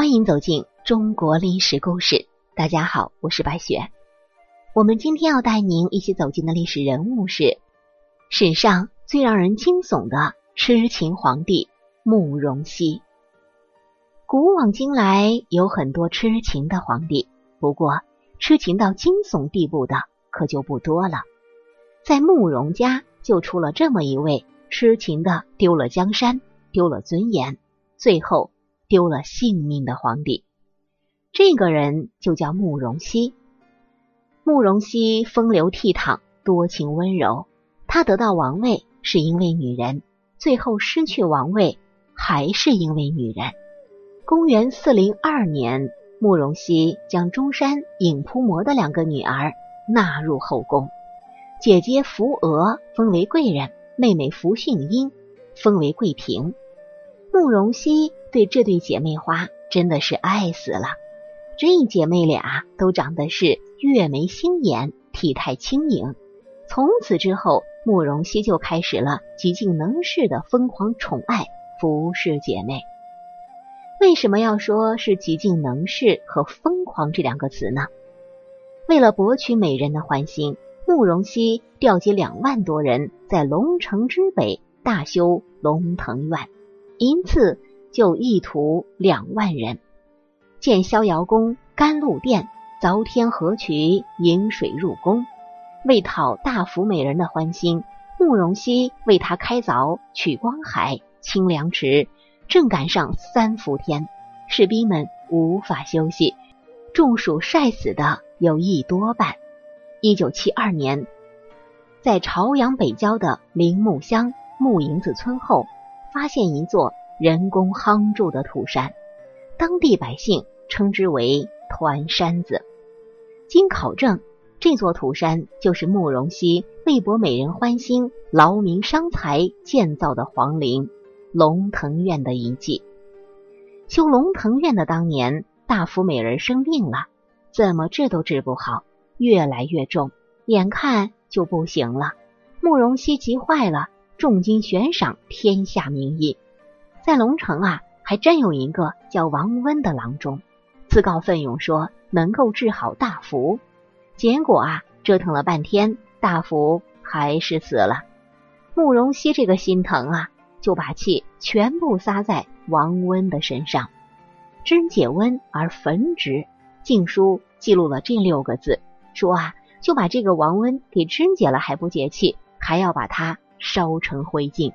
欢迎走进中国历史故事。大家好，我是白雪。我们今天要带您一起走进的历史人物是史上最让人惊悚的痴情皇帝慕容熙。古往今来有很多痴情的皇帝，不过痴情到惊悚地步的可就不多了。在慕容家就出了这么一位痴情的丢了江山、丢了尊严，最后。丢了性命的皇帝，这个人就叫慕容熙。慕容熙风流倜傥，多情温柔。他得到王位是因为女人，最后失去王位还是因为女人。公元四零二年，慕容熙将中山尹扑魔的两个女儿纳入后宫，姐姐扶娥封为贵人，妹妹扶训英封为贵嫔。慕容熙对这对姐妹花真的是爱死了。这姐妹俩都长得是月眉星眼，体态轻盈。从此之后，慕容熙就开始了极尽能事的疯狂宠爱服侍姐妹。为什么要说是极尽能事和疯狂这两个词呢？为了博取美人的欢心，慕容熙调集两万多人，在龙城之北大修龙腾院。因此就一屠两万人，建逍遥宫、甘露殿，凿天河渠，引水入宫。为讨大福美人的欢心，慕容熙为他开凿曲光海、清凉池。正赶上三伏天，士兵们无法休息，中暑晒死的有一多半。一九七二年，在朝阳北郊的林木乡木营子村后。发现一座人工夯筑的土山，当地百姓称之为“团山子”。经考证，这座土山就是慕容熙为博美人欢心、劳民伤财建造的皇陵龙腾苑的遗迹。修龙腾苑的当年，大福美人生病了，怎么治都治不好，越来越重，眼看就不行了。慕容熙急坏了。重金悬赏天下名医，在龙城啊，还真有一个叫王温的郎中，自告奋勇说能够治好大福。结果啊，折腾了半天，大福还是死了。慕容熙这个心疼啊，就把气全部撒在王温的身上。贞解温而焚之，禁书记录了这六个字，说啊，就把这个王温给贞解了还不解气，还要把他。烧成灰烬。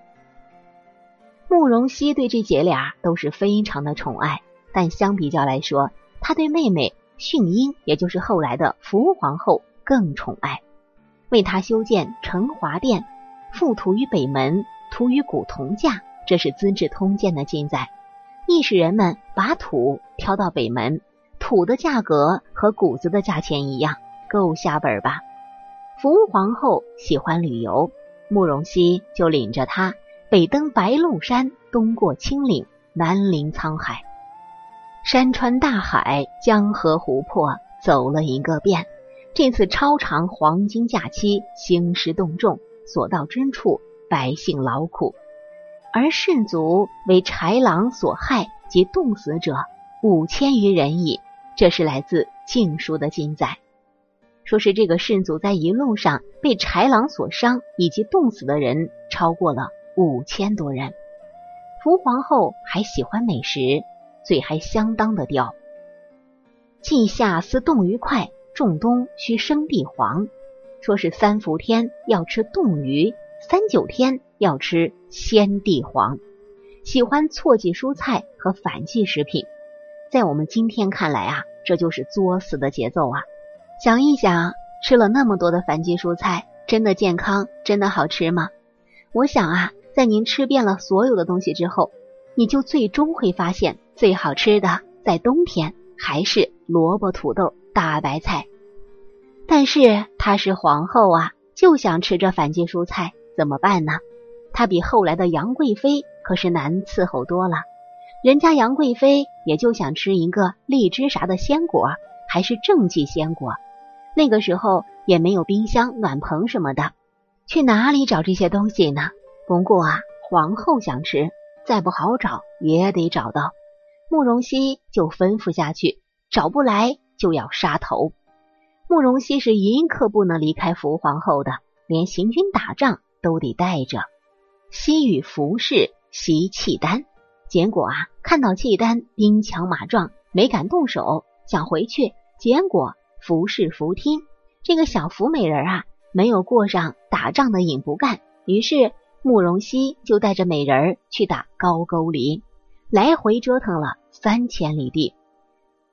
慕容熙对这姐俩都是非常的宠爱，但相比较来说，他对妹妹训英，也就是后来的福皇后更宠爱，为她修建承华殿，覆土于北门，土与古同价，这是《资治通鉴》的记载，亦使人们把土挑到北门，土的价格和谷子的价钱一样，够下本吧？福皇后喜欢旅游。慕容熙就领着她北登白鹿山，东过青岭，南临沧海，山川大海、江河湖泊走了一个遍。这次超长黄金假期，兴师动众，所到之处，百姓劳苦，而士卒为豺狼所害及冻死者五千余人矣。这是来自《晋书》的记载。说是这个士卒在一路上被豺狼所伤，以及冻死的人超过了五千多人。福皇后还喜欢美食，嘴还相当的刁。季夏思冻鱼快，仲冬需生地黄。说是三伏天要吃冻鱼，三九天要吃鲜地黄。喜欢错季蔬菜和反季食品，在我们今天看来啊，这就是作死的节奏啊。想一想，吃了那么多的反季蔬菜，真的健康，真的好吃吗？我想啊，在您吃遍了所有的东西之后，你就最终会发现，最好吃的在冬天还是萝卜、土豆、大白菜。但是她是皇后啊，就想吃这反季蔬菜，怎么办呢？她比后来的杨贵妃可是难伺候多了。人家杨贵妃也就想吃一个荔枝啥的鲜果，还是正季鲜果。那个时候也没有冰箱、暖棚什么的，去哪里找这些东西呢？不过啊，皇后想吃，再不好找也得找到。慕容熙就吩咐下去，找不来就要杀头。慕容熙是一刻不能离开福皇后的，连行军打仗都得带着。西与服侍袭契丹，结果啊，看到契丹兵强马壮，没敢动手，想回去，结果服侍服听。这个小福美人啊，没有过上打仗的瘾不干，于是慕容熙就带着美人儿去打高沟林。来回折腾了三千里地，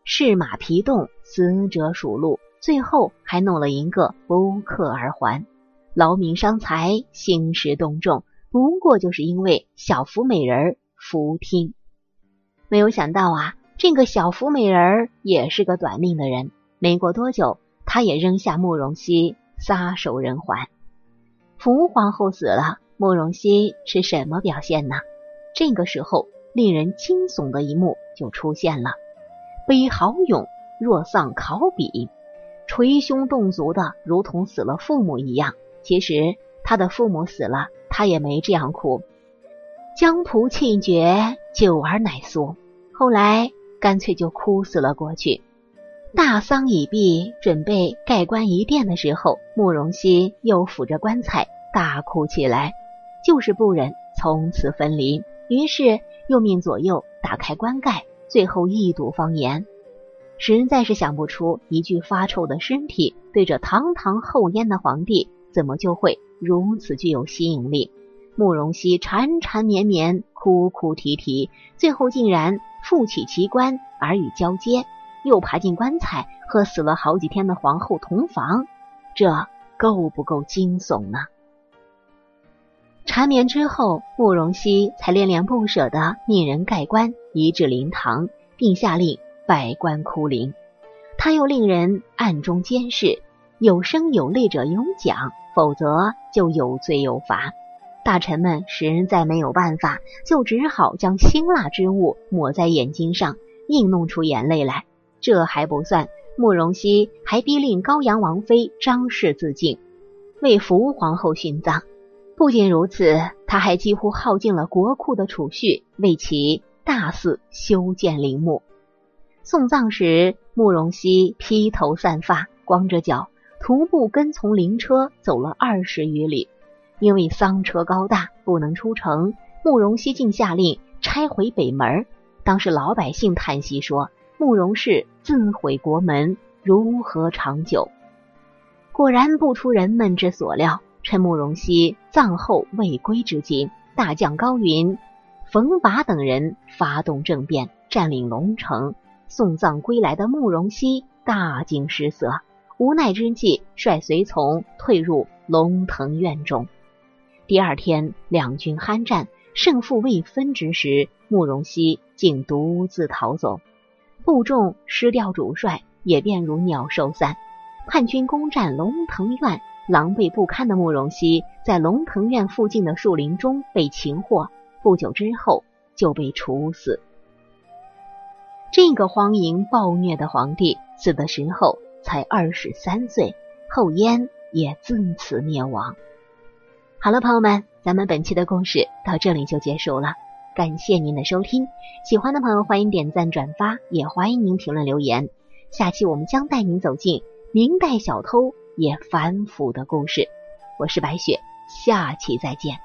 是马疲动，死者属鹿，最后还弄了一个不克而还，劳民伤财，兴师动众，不过就是因为小福美人儿福听。没有想到啊，这个小福美人儿也是个短命的人，没过多久，他也扔下慕容熙，撒手人寰。福皇后死了，慕容熙是什么表现呢？这个时候。令人惊悚的一幕就出现了：悲豪勇，若丧考妣，捶胸动足的，如同死了父母一样。其实他的父母死了，他也没这样哭。江仆气绝，久而乃苏。后来干脆就哭死了过去。大丧已毕，准备盖棺一殿的时候，慕容熙又抚着棺材大哭起来，就是不忍从此分离。于是。又命左右打开棺盖，最后一睹方言，实在是想不出一具发臭的尸体对着堂堂后燕的皇帝，怎么就会如此具有吸引力？慕容熙缠缠绵绵，哭哭啼啼，最后竟然负起奇棺，耳语交接，又爬进棺材和死了好几天的皇后同房，这够不够惊悚呢？缠绵之后，慕容熙才恋恋不舍地命人盖棺，移至灵堂，并下令百官哭灵。他又令人暗中监视，有声有泪者有奖，否则就有罪有罚。大臣们实在没有办法，就只好将辛辣之物抹在眼睛上，硬弄出眼泪来。这还不算，慕容熙还逼令高阳王妃张氏自尽，为福皇后殉葬。不仅如此，他还几乎耗尽了国库的储蓄，为其大肆修建陵墓。送葬时，慕容熙披头散发，光着脚，徒步跟从灵车走了二十余里。因为丧车高大，不能出城，慕容熙竟下令拆毁北门。当时老百姓叹息说：“慕容氏自毁国门，如何长久？”果然不出人们之所料。趁慕容熙葬后未归之际，大将高云、冯拔等人发动政变，占领龙城。送葬归来的慕容熙大惊失色，无奈之际，率随从退入龙腾院中。第二天，两军酣战，胜负未分之时，慕容熙竟独自逃走，部众失掉主帅，也便如鸟兽散。叛军攻占龙腾院。狼狈不堪的慕容熙在龙腾苑附近的树林中被擒获，不久之后就被处死。这个荒淫暴虐的皇帝死的时候才二十三岁，后燕也自此灭亡。好了，朋友们，咱们本期的故事到这里就结束了，感谢您的收听。喜欢的朋友欢迎点赞转发，也欢迎您评论留言。下期我们将带您走进明代小偷。也反腐的故事，我是白雪，下期再见。